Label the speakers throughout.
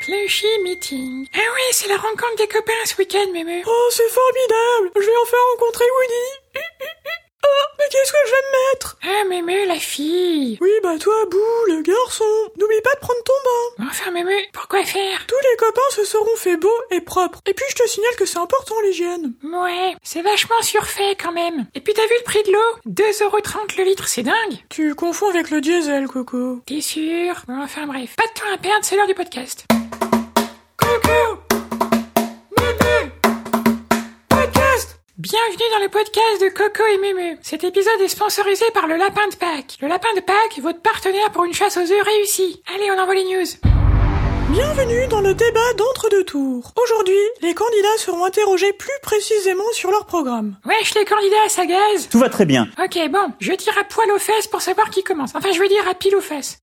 Speaker 1: Plushy Meeting. Ah oui, c'est la rencontre des copains ce week-end, Mémé.
Speaker 2: Oh, c'est formidable Je vais enfin rencontrer Woody
Speaker 1: Ah, Mémé, la fille.
Speaker 2: Oui, bah toi, Bou, le garçon, n'oublie pas de prendre ton bain
Speaker 1: Enfin, Mémé, pourquoi faire?
Speaker 2: Tous les copains se seront fait beaux et propres. Et puis je te signale que c'est important l'hygiène.
Speaker 1: Ouais, c'est vachement surfait quand même. Et puis t'as vu le prix de l'eau? 2,30€ le litre, c'est dingue.
Speaker 2: Tu confonds avec le diesel, Coco.
Speaker 1: T'es sûr? Enfin bref, pas de temps à perdre, c'est l'heure du podcast. Coucou Bienvenue dans le podcast de Coco et Mémé. Cet épisode est sponsorisé par le Lapin de Pâques. Le Lapin de Pâques, votre partenaire pour une chasse aux œufs réussie. Allez, on envoie les news.
Speaker 2: Bienvenue dans le débat d'entre-deux tours. Aujourd'hui, les candidats seront interrogés plus précisément sur leur programme.
Speaker 1: Wesh les candidats à sa gaz
Speaker 3: Tout va très bien.
Speaker 1: Ok, bon, je tire à poil aux fesses pour savoir qui commence. Enfin, je veux dire à pile aux fesses.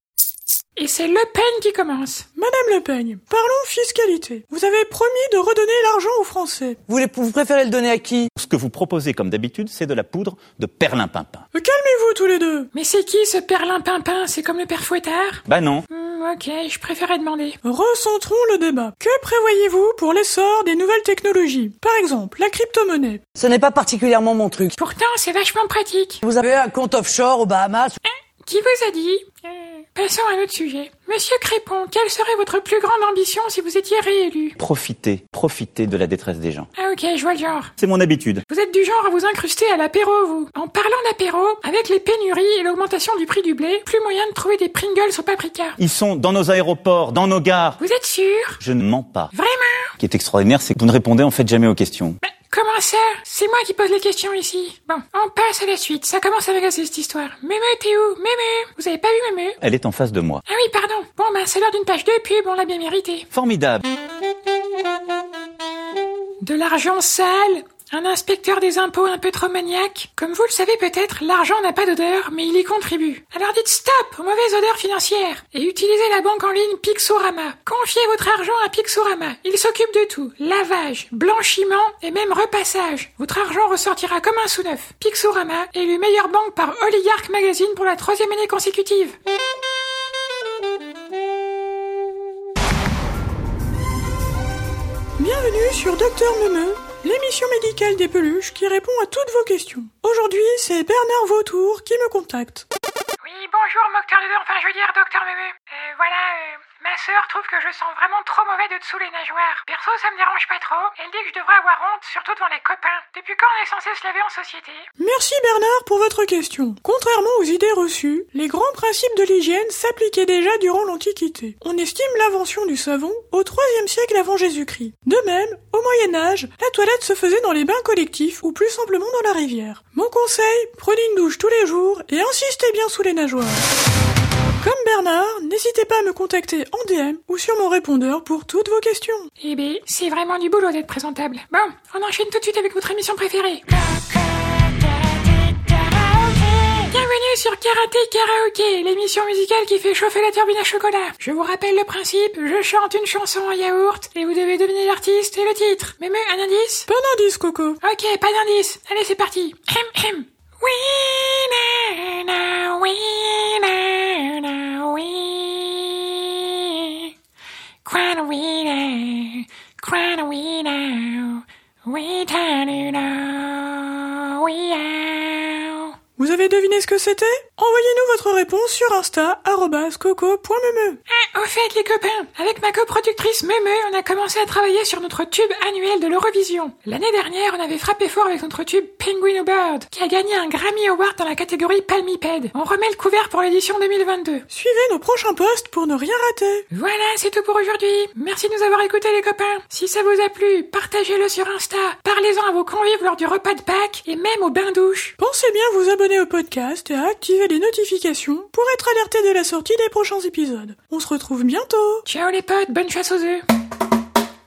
Speaker 1: Et c'est Le Pen qui commence.
Speaker 2: Madame Le Pen, parlons fiscalité. Vous avez promis de redonner l'argent aux Français.
Speaker 4: Vous, voulez- vous préférez le donner à qui?
Speaker 3: Ce que vous proposez comme d'habitude, c'est de la poudre de perlimpinpin.
Speaker 2: Euh, Calmez-vous tous les deux.
Speaker 1: Mais c'est qui ce perlin pimpin C'est comme le père Fouettard?
Speaker 3: Bah non.
Speaker 1: Hmm, Ok, je préférais demander.
Speaker 2: Recentrons le débat. Que prévoyez-vous pour l'essor des nouvelles technologies? Par exemple, la crypto-monnaie.
Speaker 4: Ce n'est pas particulièrement mon truc.
Speaker 1: Pourtant, c'est vachement pratique.
Speaker 4: Vous avez un compte offshore aux Bahamas?
Speaker 1: Qui vous a dit? Euh, Passons à un autre sujet. Monsieur Crépon, quelle serait votre plus grande ambition si vous étiez réélu?
Speaker 3: Profitez, profitez de la détresse des gens.
Speaker 1: Ah ok, je vois le genre.
Speaker 3: C'est mon habitude.
Speaker 1: Vous êtes du genre à vous incruster à l'apéro, vous. En parlant d'apéro, avec les pénuries et l'augmentation du prix du blé, plus moyen de trouver des Pringles au paprika.
Speaker 3: Ils sont dans nos aéroports, dans nos gares.
Speaker 1: Vous êtes sûr?
Speaker 3: Je ne mens pas.
Speaker 1: Vraiment?
Speaker 3: Ce qui est extraordinaire, c'est que vous ne répondez en fait jamais aux questions.
Speaker 1: Bah, Comment ça? C'est moi qui pose les questions ici. Bon, on passe à la suite. Ça commence à m'agacer cette histoire. Mémé, t'es où? Mémé Vous avez pas vu Mémé?
Speaker 3: Elle est en face de moi.
Speaker 1: Ah oui, pardon. Bon, bah c'est l'heure d'une page de pub, on l'a bien mérité.
Speaker 3: Formidable.
Speaker 1: De l'argent sale un inspecteur des impôts un peu trop maniaque Comme vous le savez peut-être, l'argent n'a pas d'odeur, mais il y contribue. Alors dites stop aux mauvaises odeurs financières et utilisez la banque en ligne Pixorama. Confiez votre argent à Pixorama. Il s'occupe de tout. Lavage, blanchiment et même repassage. Votre argent ressortira comme un sous-neuf. Pixorama, élu meilleure banque par Oligarch Magazine pour la troisième année consécutive.
Speaker 2: Bienvenue sur Docteur Memeux, l'émission médicale des peluches qui répond à toutes vos questions. Aujourd'hui, c'est Bernard Vautour qui me contacte.
Speaker 1: Oui, bonjour, docteur Dedeur, enfin je veux dire docteur Mémé. Euh, voilà, euh, ma sœur trouve que je sens vraiment trop mauvais de dessous les nageoires. Perso, ça me dérange pas trop. Elle dit que je devrais avoir honte, surtout devant les copains. Depuis quand on est censé se laver en société?
Speaker 2: Merci Bernard pour votre question. Contrairement aux idées reçues, les grands principes de l'hygiène s'appliquaient déjà durant l'Antiquité. On estime l'invention du savon au IIIe siècle avant Jésus-Christ. De même, au Moyen Âge, la toilette se faisait dans les bains collectifs ou plus simplement dans la rivière. Mon conseil, prenez une douche tous les jours et insistez bien sous les nageoires. Comme Bernard, n'hésitez pas à me contacter en DM ou sur mon répondeur pour toutes vos questions.
Speaker 1: Eh ben, c'est vraiment du boulot d'être présentable. Bon, on enchaîne tout de suite avec votre émission préférée. Bienvenue sur Karaté Karaoké, l'émission musicale qui fait chauffer la turbine à chocolat. Je vous rappelle le principe, je chante une chanson en yaourt et vous devez deviner l'artiste et le titre. Même un indice
Speaker 2: Pas d'indice, Coco.
Speaker 1: Ok, pas d'indice. Allez, c'est parti. Hem, hem. Oui, na, na, oui, Quoi, oui, na, quoi, oui, na, oui, ta, na, na, oui, ow.
Speaker 2: Vous avez deviné ce que c'était? Envoyez-nous votre réponse sur Insta, coco.meme.
Speaker 1: Ah, au fait, les copains, avec ma coproductrice Meme, on a commencé à travailler sur notre tube annuel de l'Eurovision. L'année dernière, on avait frappé fort avec notre tube Penguin Bird, qui a gagné un Grammy Award dans la catégorie Palmipède. On remet le couvert pour l'édition 2022.
Speaker 2: Suivez nos prochains posts pour ne rien rater.
Speaker 1: Voilà, c'est tout pour aujourd'hui. Merci de nous avoir écoutés, les copains. Si ça vous a plu, partagez-le sur Insta. Parlez-en à vos convives lors du repas de Pâques et même au bain-douche.
Speaker 2: Pensez bien à vous abonner au podcast et à activer les notifications pour être alerté de la sortie des prochains épisodes. On se retrouve bientôt.
Speaker 1: Ciao les potes, bonne chasse aux œufs.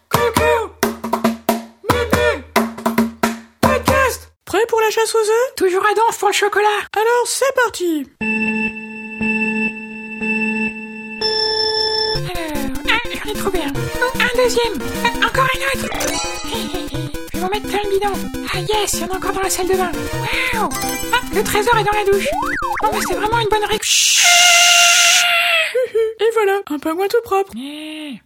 Speaker 2: Coucou Mémé Podcast Prêt pour la chasse aux œufs
Speaker 1: Toujours à donf pour le chocolat.
Speaker 2: Alors c'est parti
Speaker 1: Alors, ah, j'en ai trouvé un. Oh, un deuxième. Ah, encore un autre. Vais m'en mettre plein le bidon. Ah yes, il y en a encore dans la salle de bain. Waouh Ah, le trésor est dans la douche. Oh, mais c'est vraiment une bonne règle.
Speaker 2: Et voilà, un pingouin tout propre.
Speaker 1: Eh,